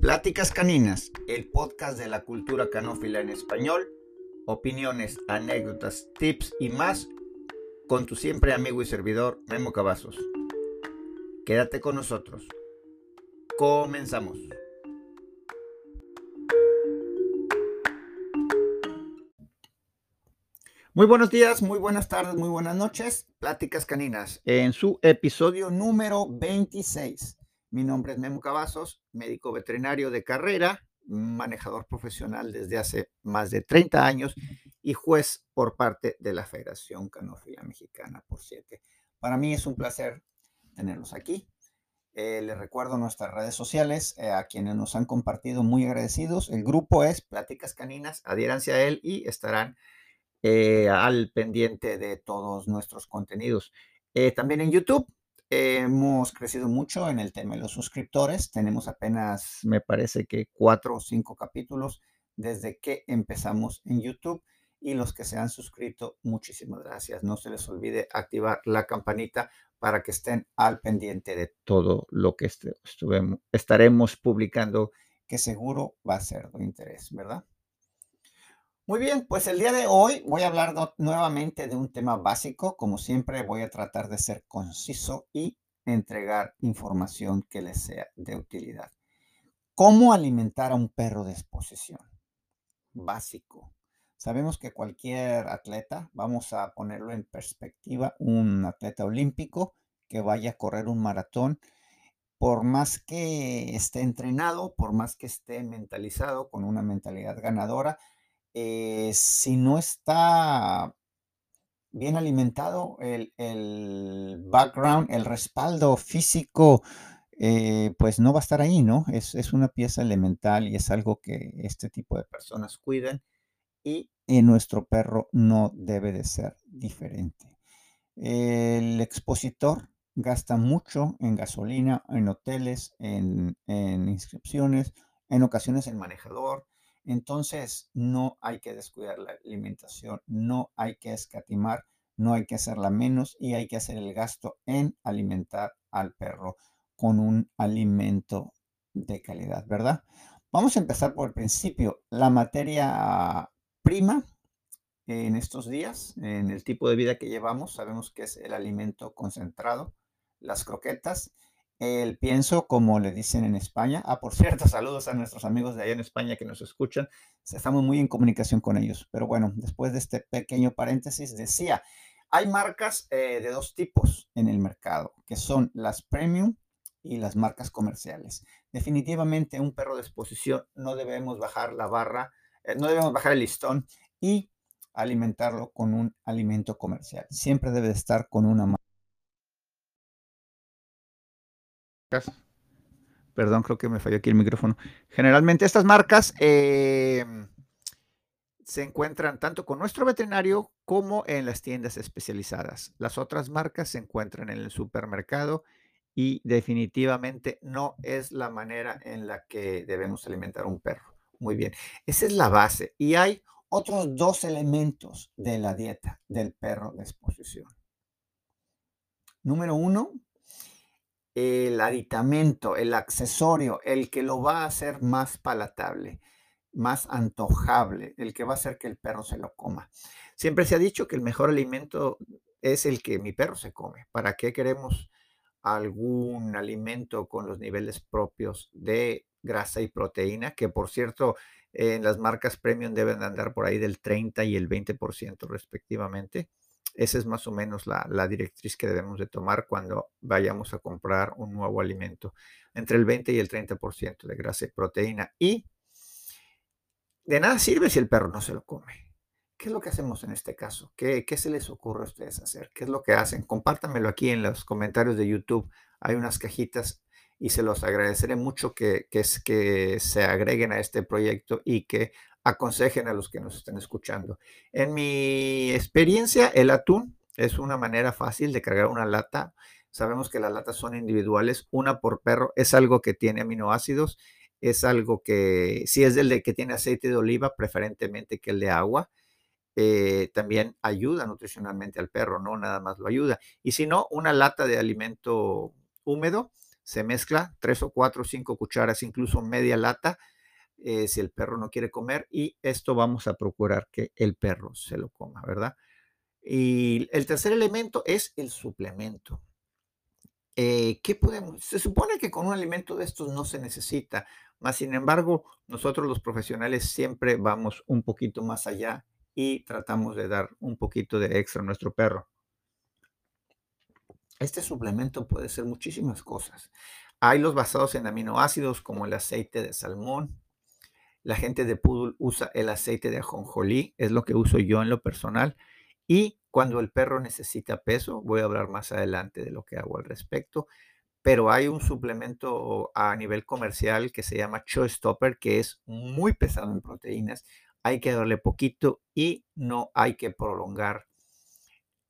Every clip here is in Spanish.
Pláticas Caninas, el podcast de la cultura canófila en español, opiniones, anécdotas, tips y más con tu siempre amigo y servidor Memo Cavazos. Quédate con nosotros. Comenzamos. Muy buenos días, muy buenas tardes, muy buenas noches. Pláticas Caninas en su episodio número 26. Mi nombre es Memo Cavazos, médico veterinario de carrera, manejador profesional desde hace más de 30 años y juez por parte de la Federación Canófila Mexicana por siete. Para mí es un placer tenerlos aquí. Eh, les recuerdo nuestras redes sociales, eh, a quienes nos han compartido, muy agradecidos. El grupo es Pláticas Caninas, adhiéranse a él y estarán eh, al pendiente de todos nuestros contenidos. también en YouTube Hemos crecido mucho en el tema de los suscriptores. Tenemos apenas, me parece que cuatro o cinco capítulos desde que empezamos en YouTube. Y los que se han suscrito, muchísimas gracias. No se les olvide activar la campanita para que estén al pendiente de todo lo que estaremos publicando, que seguro va a ser de interés, ¿verdad? Muy bien, pues el día de hoy voy a hablar nuevamente de un tema básico. Como siempre, voy a tratar de ser conciso y entregar información que les sea de utilidad. ¿Cómo alimentar a un perro de exposición? Básico. Sabemos que cualquier atleta, vamos a ponerlo en perspectiva, un atleta olímpico que vaya a correr un maratón, por más que esté entrenado, por más que esté mentalizado con una mentalidad ganadora, eh, si no está bien alimentado el, background, el respaldo físico, eh, pues no va a estar ahí, ¿no? Es, es, una pieza elemental y es algo que este tipo de personas cuidan y en nuestro perro no debe de ser diferente. El expositor gasta mucho en gasolina, en hoteles, en, en inscripciones, en ocasiones en manejador, entonces, no hay que descuidar la alimentación, no hay que escatimar, no hay que hacerla menos y hay que hacer el gasto en alimentar al perro con un alimento de calidad, ¿verdad? Vamos a empezar por el principio. La materia prima en estos días, en el tipo de vida que llevamos, sabemos que es el alimento concentrado, las croquetas el pienso, como le dicen en España. Ah, por cierto, saludos a nuestros amigos de allá en España que nos escuchan. Estamos muy en comunicación con ellos. Pero bueno, después de este pequeño paréntesis, decía, hay marcas eh, de dos tipos en el mercado, que son las premium y las marcas comerciales. Definitivamente un perro de exposición no debemos bajar la barra, eh, no debemos bajar el listón y alimentarlo con un alimento comercial. Siempre debe estar con una Perdón, creo que me falló aquí el micrófono. Generalmente estas marcas em, se encuentran tanto con nuestro veterinario como en las tiendas especializadas. Las otras marcas se encuentran en el supermercado y definitivamente no es la manera en la que debemos alimentar a un perro. Muy bien, esa es la base. Y hay otros dos elementos de la dieta del perro de exposición. Número uno, el aditamento, el accesorio, el que lo va a hacer más palatable, más antojable, el que va a hacer que el perro se lo coma. Siempre se ha dicho que el mejor alimento es el que mi perro se come. ¿Para qué queremos algún alimento con los niveles propios de grasa y proteína? Que por cierto, en las marcas premium deben andar por ahí del 30 y el 20% respectivamente. Esa es más o menos la, directriz que debemos de tomar cuando vayamos a comprar un nuevo alimento, entre el 20 y el 30% de grasa y proteína. Y de nada sirve si el perro no se lo come. ¿Qué es lo que hacemos en este caso? ¿Qué, ¿Qué, se les ocurre a ustedes hacer? ¿Qué es lo que hacen? Compártanmelo aquí en los comentarios de YouTube. Hay unas cajitas y se los agradeceré mucho que, que, que se agreguen a este proyecto y que aconsejen a los que nos estén escuchando. En mi experiencia, el atún es una manera fácil de cargar una lata. Sabemos que las latas son individuales, una por perro, es algo que tiene aminoácidos, es algo que, si es del de que tiene aceite de oliva, preferentemente que el de agua, eh, también ayuda nutricionalmente al perro, no nada más lo ayuda. Y si no, una lata de alimento húmedo se mezcla tres o cuatro o cinco cucharas, incluso media lata, eh, si el perro no quiere comer, y esto vamos a procurar que el perro se lo coma, ¿verdad? Y el tercer elemento es el suplemento. Eh, ¿qué podemos? Se supone que con un alimento de estos no se necesita, más sin embargo, nosotros los profesionales siempre vamos un poquito más allá y tratamos de dar un poquito de extra a nuestro perro. Este suplemento puede ser muchísimas cosas. Hay los basados en aminoácidos como el aceite de salmón. La gente de Poodle usa el aceite de ajonjolí, es lo que uso yo en lo personal. Y cuando el perro necesita peso, voy a hablar más adelante de lo que hago al respecto, pero hay un suplemento a nivel comercial que se llama Choice Stopper, que es muy pesado en proteínas. Hay que darle poquito y no hay que prolongar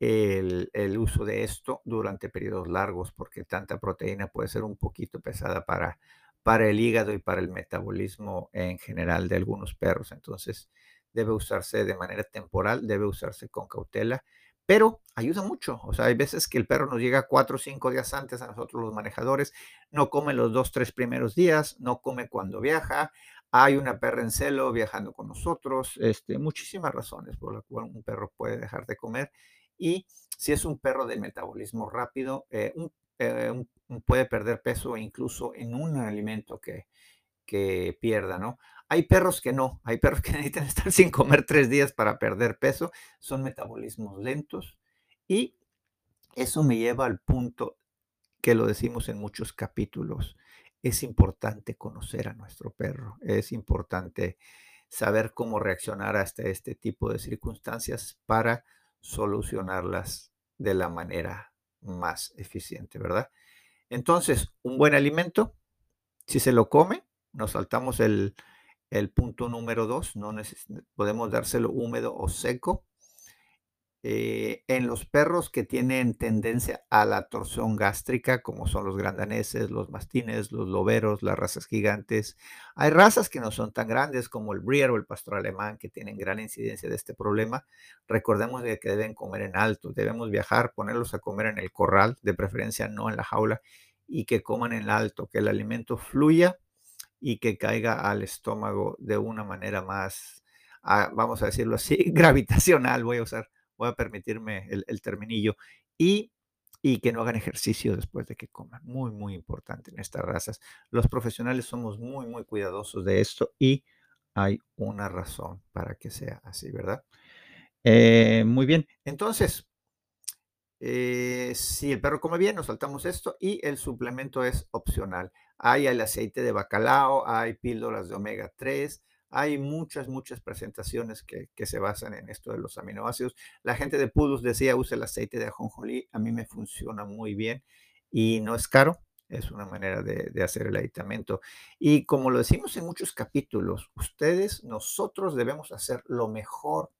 el, uso de esto durante periodos largos, porque tanta proteína puede ser un poquito pesada para, para el hígado y para el metabolismo en general de algunos perros. Entonces, debe usarse de manera temporal, debe usarse con cautela, pero ayuda mucho. O sea, hay veces que el perro nos llega cuatro o cinco días antes a nosotros los manejadores, no come los dos, tres primeros días, no come cuando viaja, hay una perra en celo viajando con nosotros, este, muchísimas razones por las cuales un perro puede dejar de comer. Y si es un perro de metabolismo rápido, eh, puede perder peso incluso en un alimento que, que pierda, ¿no? Hay perros que no, hay perros que necesitan estar sin comer tres días para perder peso, son metabolismos lentos y eso me lleva al punto que lo decimos en muchos capítulos. Es importante conocer a nuestro perro, es importante saber cómo reaccionar hasta este tipo de circunstancias para solucionarlas de la manera más eficiente, ¿verdad? Entonces, un buen alimento, si se lo come, nos saltamos el, el punto número dos, no podemos dárselo húmedo o seco. Eh, en los perros que tienen tendencia a la torsión gástrica, como son los grandaneses, los mastines, los loberos, las razas gigantes, hay razas que no son tan grandes como el Breer o el pastor alemán que tienen gran incidencia de este problema. Recordemos de que deben comer en alto, debemos viajar, ponerlos a comer en el corral, de preferencia no en la jaula, y que coman en alto, que el alimento fluya y que caiga al estómago de una manera más, ah, vamos a decirlo así, gravitacional, voy a usar, voy a permitirme el, terminillo, y, y que no hagan ejercicio después de que coman. Muy, muy importante en estas razas. Los profesionales somos muy, muy cuidadosos de esto y hay una razón para que sea así, ¿verdad? Eh, muy bien, entonces, eh, si el perro come bien, nos saltamos esto y el suplemento es opcional. Hay el aceite de bacalao, hay píldoras de omega 3, hay muchas, muchas presentaciones que, se basan en esto de los aminoácidos. La gente de Pudus decía, use el aceite de ajonjolí, a mí me funciona muy bien y no es caro, es una manera de, hacer el aditamento. Y como lo decimos en muchos capítulos, ustedes, nosotros debemos hacer lo mejor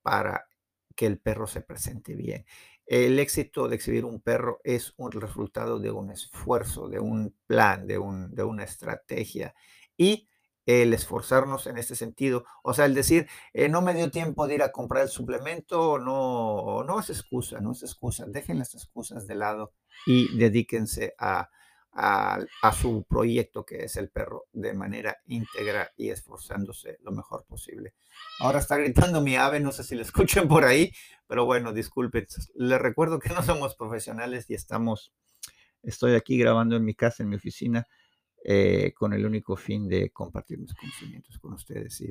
para que el perro se presente bien. El éxito de exhibir un perro es un resultado de un esfuerzo, de un plan, de, de una estrategia. Y el esforzarnos en este sentido, o sea, el decir, eh, no me dio tiempo de ir a comprar el suplemento, no, no es excusa, no es excusa. Dejen las excusas de lado y dedíquense a, a, su proyecto que es el perro de manera íntegra y esforzándose lo mejor posible. Ahora está gritando mi ave, no sé si le escuchen por ahí, pero bueno, disculpen. Les recuerdo que no somos profesionales y estamos, estoy aquí grabando en mi casa, en mi oficina, eh, con el único fin de compartir mis conocimientos con ustedes y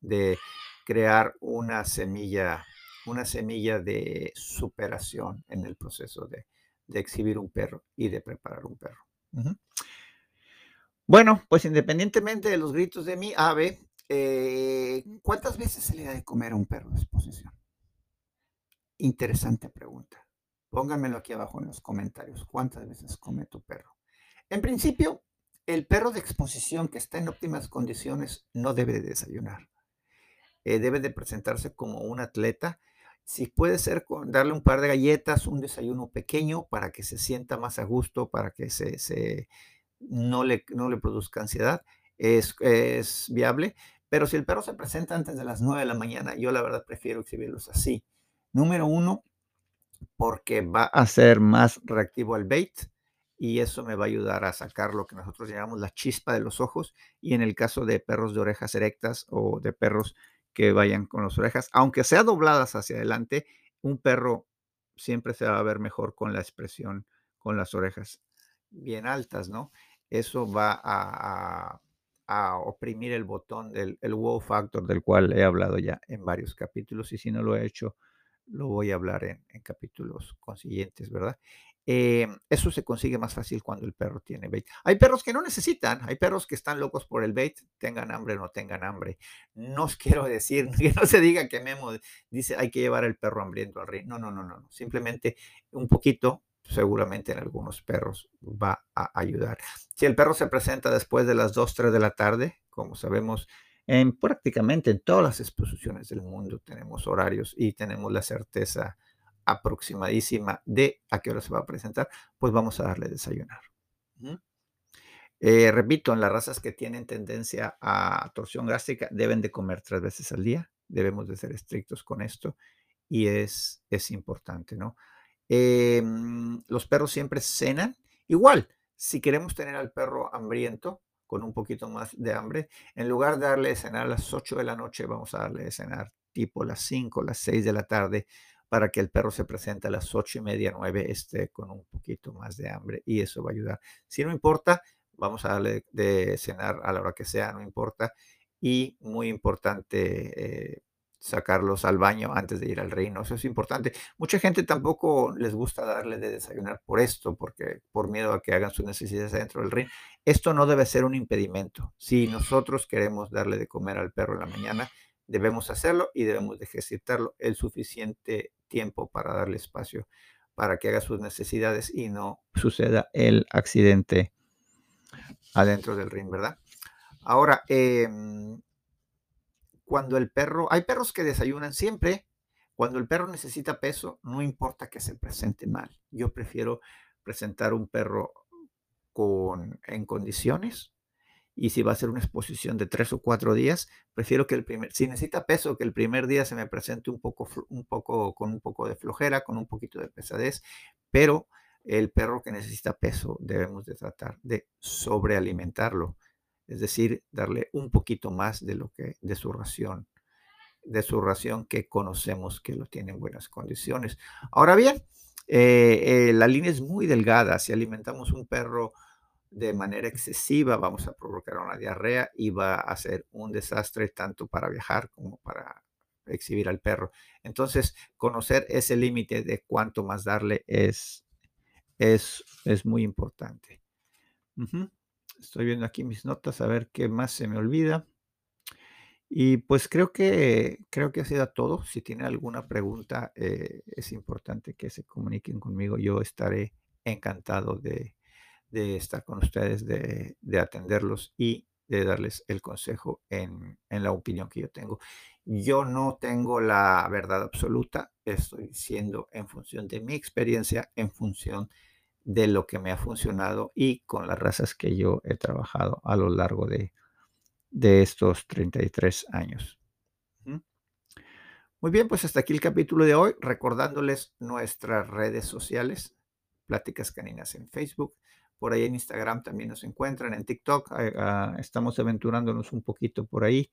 de, crear una semilla, una semilla de superación en el proceso de, de exhibir un perro y de preparar un perro. Bueno, pues independientemente de los gritos de mi ave, eh, ¿cuántas veces se le da de comer a un perro de exposición? Interesante pregunta. Pónganmelo aquí abajo en los comentarios. ¿Cuántas veces come tu perro? En principio, el perro de exposición que está en óptimas condiciones no debe de desayunar. Eh, debe de presentarse como un atleta. Si puede ser con darle un par de galletas, un desayuno pequeño para que se sienta más a gusto, para que no le, no le produzca ansiedad, es, es viable. Pero si el perro se presenta antes de las 9 de la mañana, yo la verdad prefiero exhibirlos así. Número uno, porque va a ser más reactivo al bait y eso me va a ayudar a sacar lo que nosotros llamamos la chispa de los ojos y en el caso de perros de orejas erectas o de perros que vayan con las orejas, aunque sea dobladas hacia adelante, un perro siempre se va a ver mejor con la expresión, con las orejas bien altas, ¿no? Eso va a, oprimir el botón del el wow factor del cual he hablado ya en varios capítulos y si no lo he hecho, lo voy a hablar en, en capítulos consiguientes, ¿verdad? Eh, eso se consigue más fácil cuando el perro tiene bait. Hay perros que no necesitan, hay perros que están locos por el bait, tengan hambre o no tengan hambre. No os quiero decir que no se diga que Memo dice hay que llevar el perro hambriento al ring. No, no, no, no. Simplemente un poquito, seguramente en algunos perros va a ayudar. Si el perro se presenta después de las 2, 3 de la tarde, como sabemos, en prácticamente en todas las exposiciones del mundo tenemos horarios y tenemos la certeza aproximadísima de a qué hora se va a presentar, pues vamos a darle desayunar. Eh, repito, en las razas que tienen tendencia a torsión gástrica deben de comer tres veces al día, debemos de ser estrictos con esto y es, es importante, ¿no? Em, los perros siempre cenan. Igual, si queremos tener al perro hambriento, con un poquito más de hambre, en lugar de darle de cenar a las 8 de la noche, vamos a darle de cenar tipo las 5, las 6 de la tarde, para que el perro se presente a las ocho y media, nueve, esté con un poquito más de hambre y eso va a ayudar. Si no importa, vamos a darle de cenar a la hora que sea, no importa. Y muy importante, eh, sacarlos al baño antes de ir al reino. Eso es importante. Mucha gente tampoco les gusta darle de desayunar por esto, porque por miedo a que hagan sus necesidades dentro del reino. Esto no debe ser un impedimento. Si nosotros queremos darle de comer al perro en la mañana, debemos hacerlo y debemos de ejercitarlo el suficiente tiempo para darle espacio para que haga sus necesidades y no suceda el accidente adentro del ring, ¿verdad? Ahora, em, cuando el perro, hay perros que desayunan siempre, cuando el perro necesita peso, no importa que se presente mal. Yo prefiero presentar un perro con, en condiciones y si va a ser una exposición de tres o cuatro días, prefiero que el primer, si necesita peso, que el primer día se me presente un poco, un poco, con un poco de flojera, con un poquito de pesadez, pero el perro que necesita peso debemos de tratar de sobrealimentarlo, es decir, darle un poquito más de lo que, de su ración, de su ración que conocemos que lo tiene en buenas condiciones. Ahora bien, eh, eh, la línea es muy delgada. Si alimentamos un perro de manera excesiva, vamos a provocar una diarrea y va a ser un desastre tanto para viajar como para exhibir al perro. Entonces, conocer ese límite de cuánto más darle es, es, es muy importante. Estoy viendo aquí mis notas a ver qué más se me olvida. Y pues creo que creo que ha sido todo. Si tiene alguna pregunta, eh, es importante que se comuniquen conmigo. Yo estaré encantado de, de estar con ustedes, de, atenderlos y de darles el consejo en, la opinión que yo tengo. Yo no tengo la verdad absoluta, estoy diciendo en función de mi experiencia, en función de lo que me ha funcionado y con las razas que yo he trabajado a lo largo de, de estos 33 años. Muy bien, pues hasta aquí el capítulo de hoy, recordándoles nuestras redes sociales, Pláticas Caninas en Facebook, por ahí en Instagram también nos encuentran, en TikTok eh, ah, estamos aventurándonos un poquito por ahí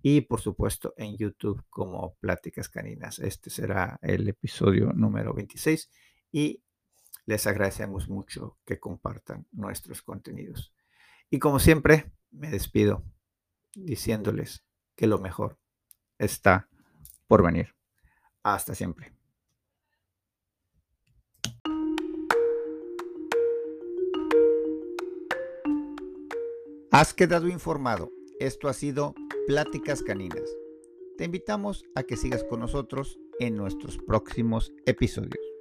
y por supuesto en YouTube como Pláticas Caninas. Este será el episodio número 26 y les agradecemos mucho que compartan nuestros contenidos. Y como siempre, me despido diciéndoles que lo mejor está por venir. Hasta siempre. Has quedado informado. Esto ha sido Pláticas Caninas. Te invitamos a que sigas con nosotros en nuestros próximos episodios.